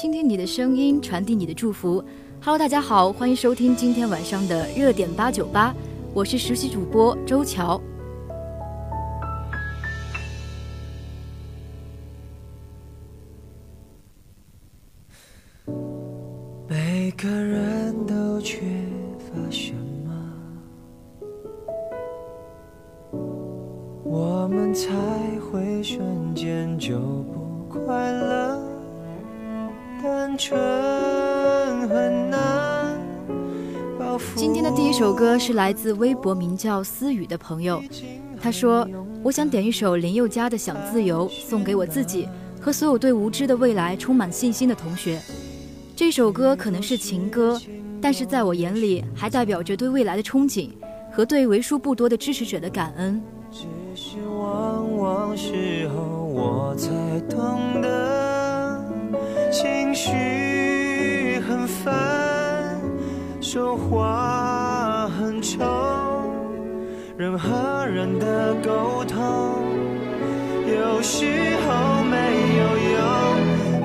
倾听你的声音，传递你的祝福。Hello，大家好，欢迎收听今天晚上的热点八九八，我是实习主播周乔。来自微博名叫思雨的朋友，他说：“我想点一首林宥嘉的《想自由》，送给我自己和所有对无知的未来充满信心的同学。这首歌可能是情歌，但是在我眼里还代表着对未来的憧憬和对为数不多的支持者的感恩。”只是往往时候我才懂得。情绪很烦，说话愁，人和人的沟通有时候没有用。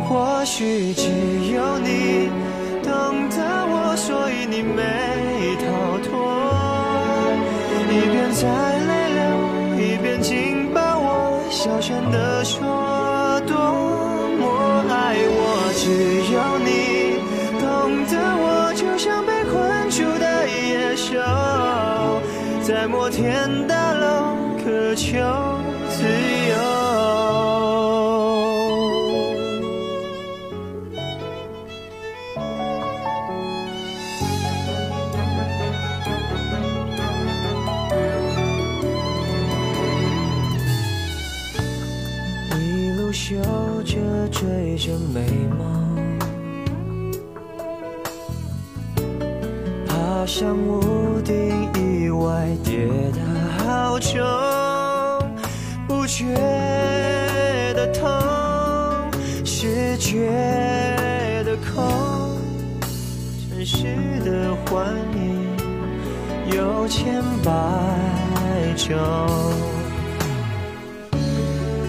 或许只有你懂得我，所以你没逃脱。一边在泪流，一边紧抱我，小声地说多么爱我。只有你懂得我，在摩天大楼渴求自由。一路嗅着，追着美梦。爬上屋顶好久，不觉得痛，是觉得空。真实的幻影有千百种，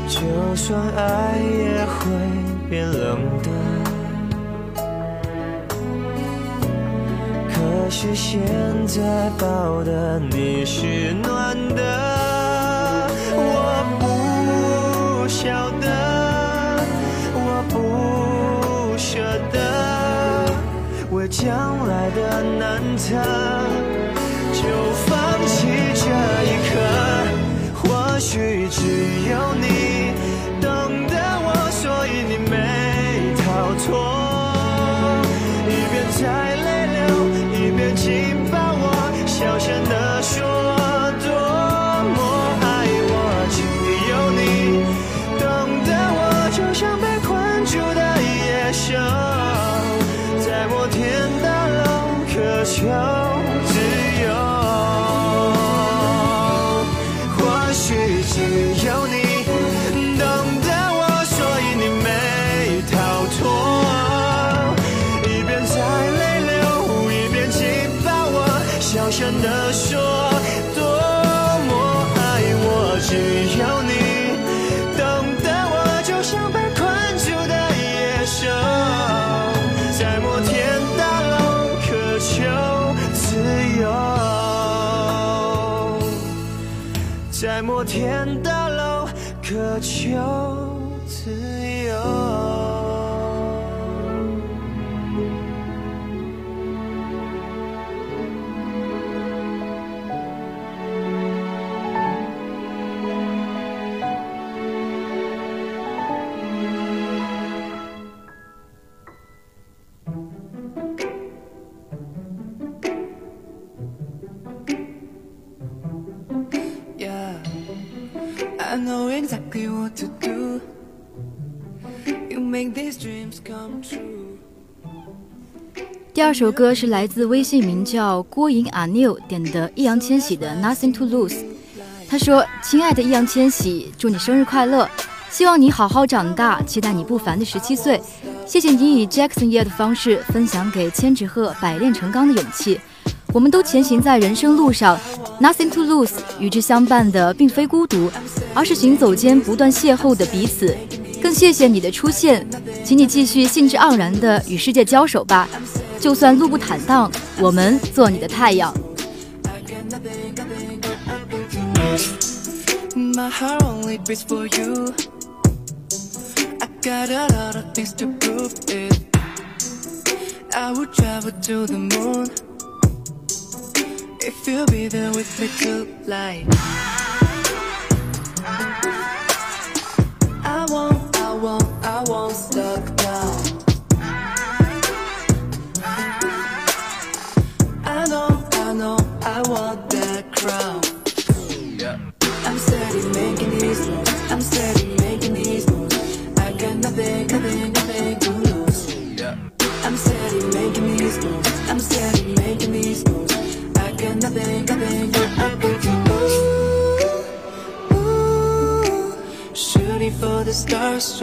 就算爱也会变冷的。可是现在抱的你是暖的，晓得，我不舍得，为将来的难测，就放弃这一刻。或许只有你懂得我，所以你没逃脱，在摩天大楼渴求。第二首歌是来自微信名叫郭莹阿 new 点的易烊千玺的 Nothing to Lose。他说：“亲爱的易烊千玺，祝你生日快乐！希望你好好长大，期待你不凡的十七岁。谢谢你以 Jackson 叶的方式分享给千纸鹤百炼成钢的勇气。我们都前行在人生路上，Nothing to lose，与之相伴的并非孤独，而是行走间不断邂逅的彼此。更谢谢你的出现。”请你继续兴致盎然地与世界交手吧，就算路不坦荡，我们做你的太阳。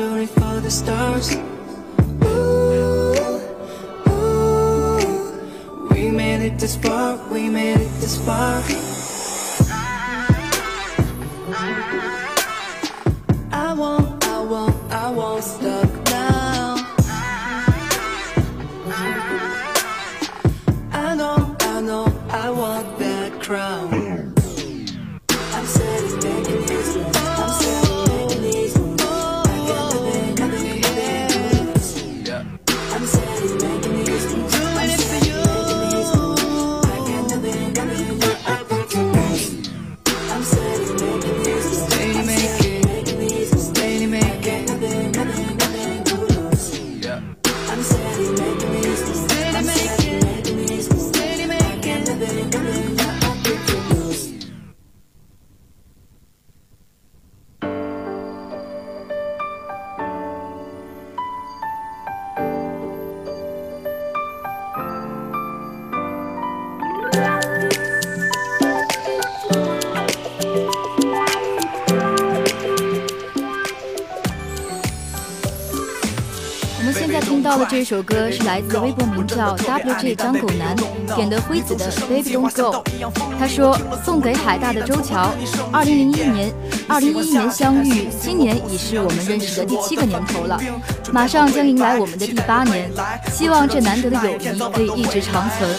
Shooting for the stars. Ooh, ooh. We made it this far, we made it this far. 我们现在听到的这首歌是来自微博名叫 WJ 张狗男点的辉子的 Baby Don't Go。他说送给海大的周乔，二零零一年，二零一一年相遇，今年已是我们认识的第七个年头了，马上将迎来我们的第八年。希望这难得的友谊可以一直长存。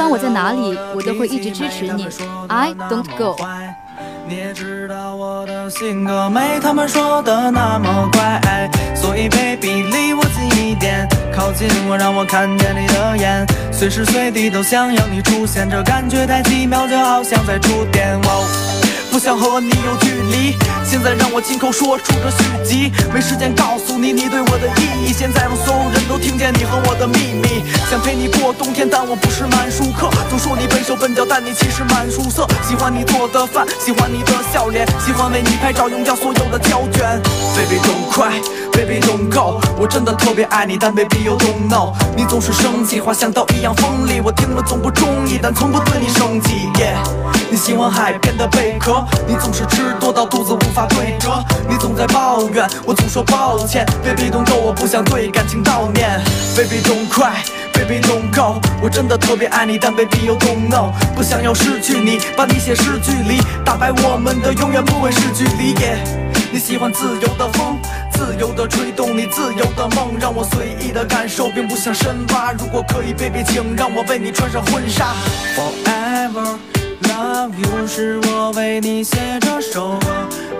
不管我在哪里，我都会一直支持你。I don't go。你也知道我的性格没他们说的那么乖，所以 baby 离我近一点，靠近我让我看见你的眼，随时随地都想要你出现，这感觉太奇妙，就好像在触电。不想和你有距现在让我亲口说出这续集，没时间告诉你你对我的意义，现在让所有人都听见你和我的秘密。想陪你过冬天，但我不是满舒克，总说你笨手笨脚，但你其实蛮出色。喜欢你做的饭，喜欢你的笑脸，喜欢为你拍照，用掉所有的胶卷。Baby don't cry。Baby don't go，我真的特别爱你，但 Baby you don't know，你总是生气，话像刀一样锋利，我听了总不中意，但从不对你生气。Yeah，你喜欢海边的贝壳，你总是吃多到肚子无法对折，你总在抱怨，我总说抱歉。Baby don't go，我不想对感情悼念。Baby don't cry。Baby don't go，我真的特别爱你，但 Baby you don't know，不想要失去你，把你写诗句里，打败我们的永远不会是距离。Yeah，你喜欢自由的风，自由的吹动你自由的梦，让我随意的感受，并不想深挖。如果可以，Baby，请让我为你穿上婚纱。Forever love you 是我为你写这首歌，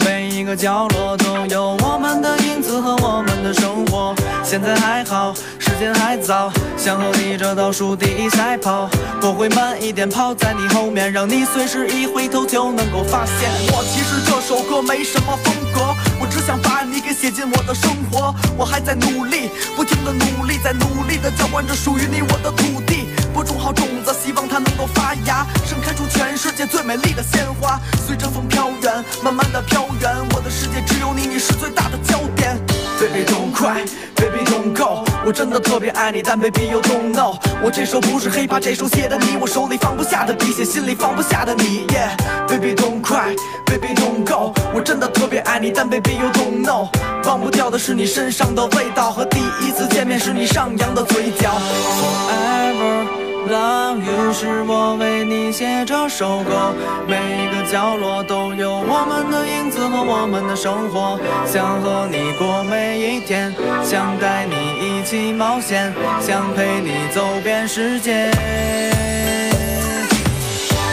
每一个角落都有我们的影子和我们的生活。现在还好，时间还早，想和你这倒数第一赛跑，我会慢一点跑在你后面，让你随时一回头就能够发现。我其实这首歌没什么风格，我只想把你给写进我的生活。我还在努力，不停的努力，在努力的浇灌着属于你我的土地，播种好种子，希望它能够发芽，盛开出全世界最美丽的鲜花。随着风飘远，慢慢的飘远，我的世界只有你，你是最大的焦点。Baby don't cry, baby don't go，我真的特别爱你，但 baby you don't know，我这首不是 hiphop，这首写的你，我手里放不下的笔，写心里放不下的你。Yeah，baby don't cry, baby don't go，我真的特别爱你，但 baby you don't know，忘不掉的是你身上的味道和第一次见面时你上扬的嘴角。Forever Love you 是我为你写这首歌，每个角落都有我们的影子和我们的生活。想和你过每一天，想带你一起冒险，想陪你走遍世界。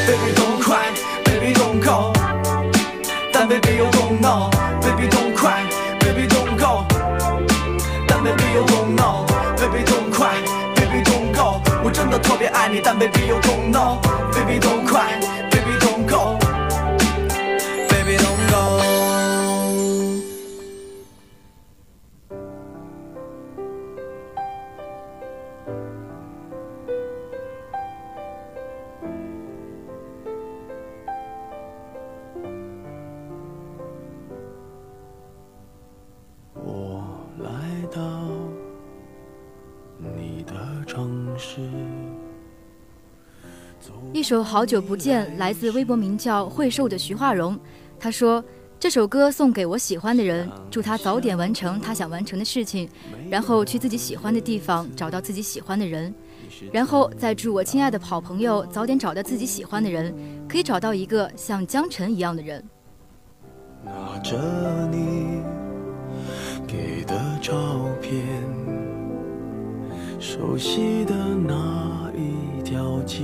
Baby don't cry, baby don't go，但 baby you don't know, baby don't cry, baby don't go，但 baby you don't know, baby don't 爱你，但 baby you don't know, baby don't 首《好久不见》来自微博名叫“会瘦”的徐化荣，他说：“这首歌送给我喜欢的人，祝他早点完成他想完成的事情，然后去自己喜欢的地方找到自己喜欢的人，然后再祝我亲爱的好朋友早点找到自己喜欢的人，可以找到一个像江晨一样的人。”拿着你给的照片，熟悉的那一条街，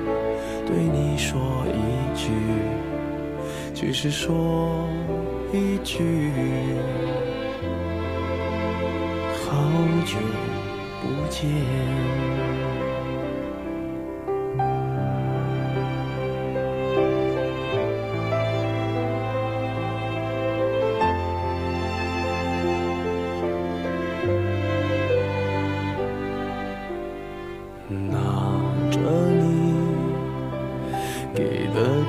对你说一句，只是说一句，好久。不见。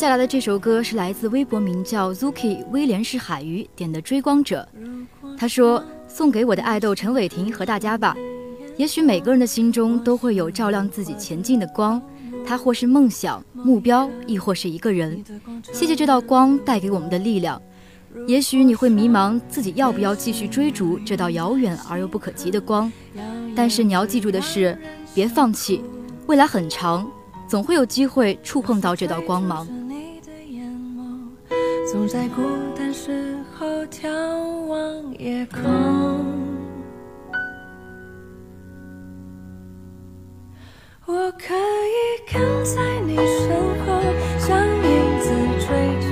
接下来的这首歌是来自微博名叫 Zuki 威廉士海鱼点的《追光者》。他说：“送给我的爱豆陈伟霆和大家吧。也许每个人的心中都会有照亮自己前进的光，它或是梦想、目标，亦或是一个人。谢谢这道光带给我们的力量。也许你会迷茫，自己要不要继续追逐这道遥远而又不可及的光？但是你要记住的是，别放弃，未来很长，总会有机会触碰到这道光芒。”总在孤单时候眺望夜空。我可以跟在你身后，像影子追着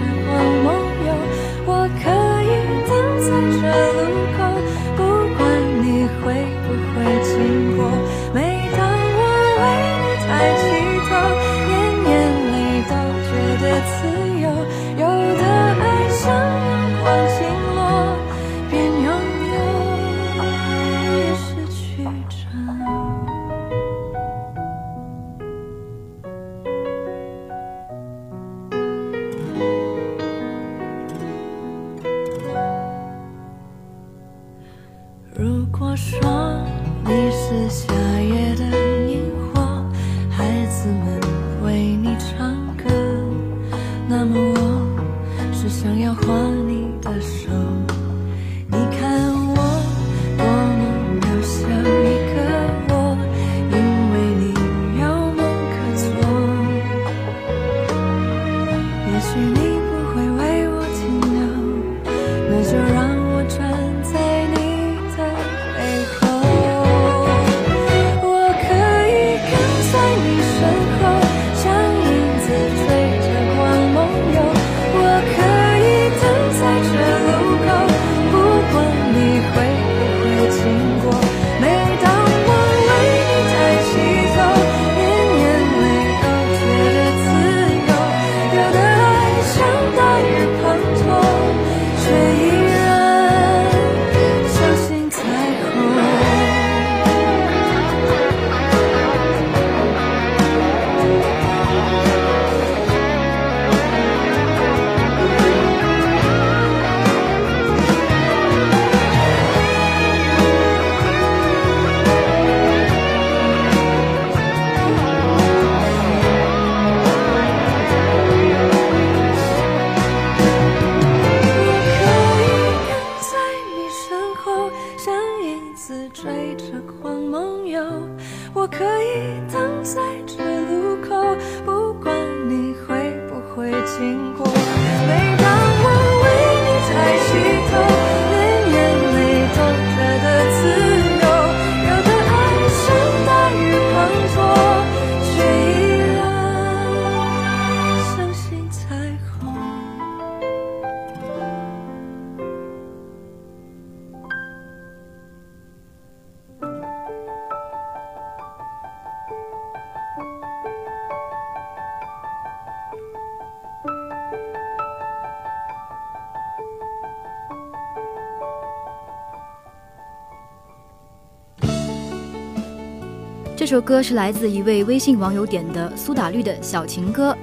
这首歌是来自一位微信网友点的苏打绿的小情歌。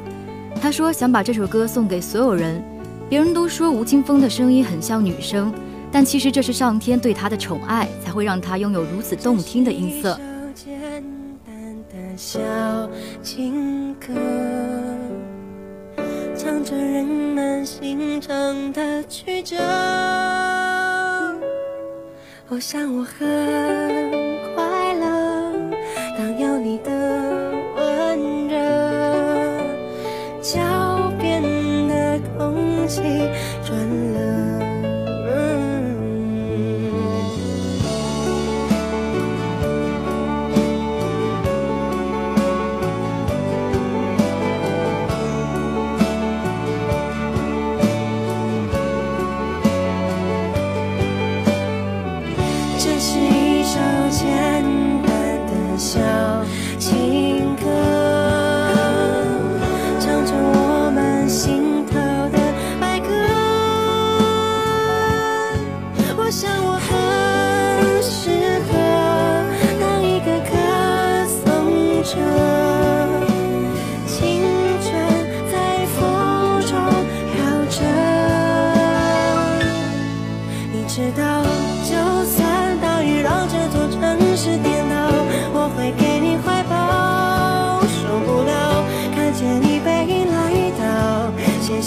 他说想把这首歌送给所有人。别人都说吴青峰的声音很像女生，但其实这是上天对他的宠爱，才会让他拥有如此动听的音色。小情歌，唱着人们心肠的曲折。我想我很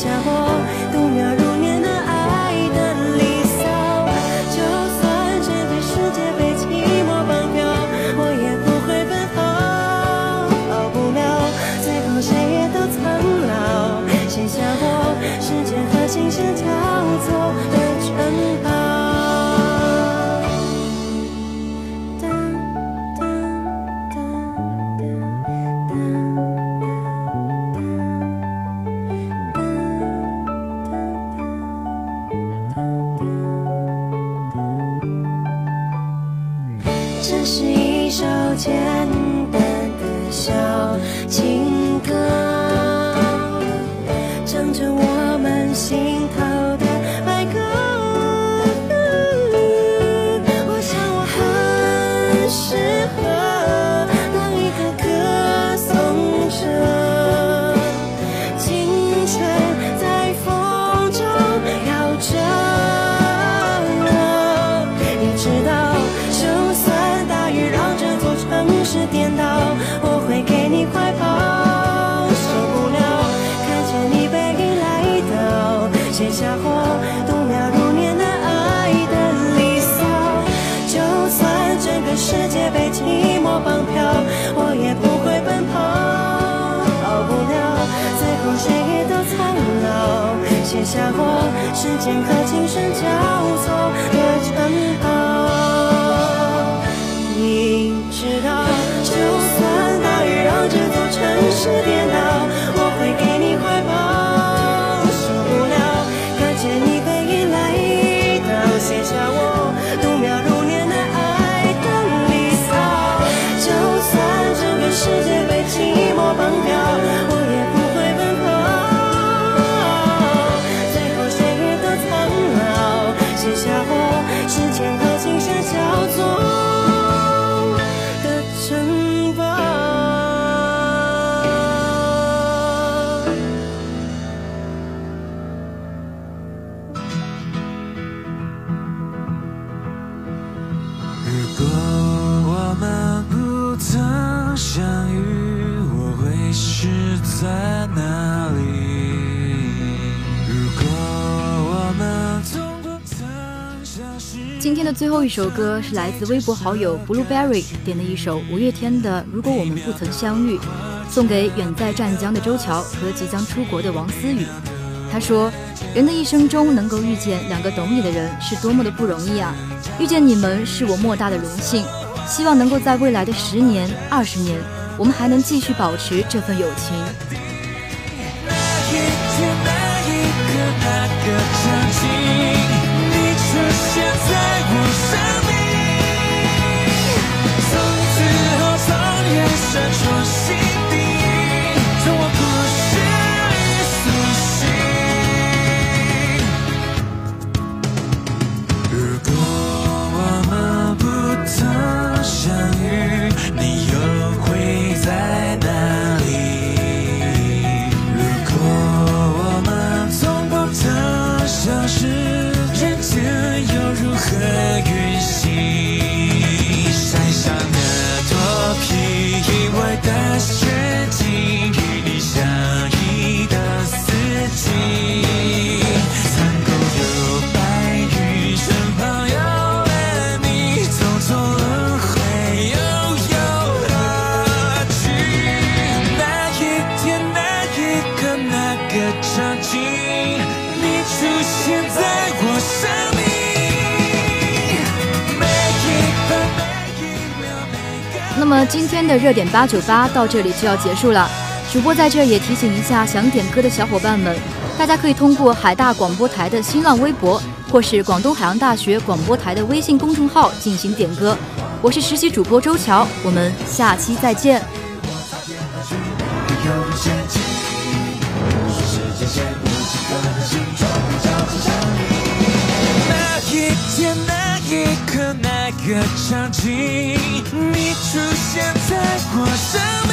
写时间和琴声交的最后一首歌是来自微博好友 Blueberry 点的一首五月天的《如果我们不曾相遇》，送给远在湛江的周乔和即将出国的王思雨。他说：“人的一生中能够遇见两个懂你的人，是多么的不容易啊！遇见你们是我莫大的荣幸，希望能够在未来的十年、二十年，我们还能继续保持这份友情。”那一，刻，那个场景，也在我生命，从此后从夜深初醒。那么今天的热点八九八到这里就要结束了。主播在这也提醒一下想点歌的小伙伴们，大家可以通过海大广播台的新浪微博，或是广东海洋大学广播台的微信公众号进行点歌。我是实习主播周乔，我们下期再见。个场景，你出现在我生命。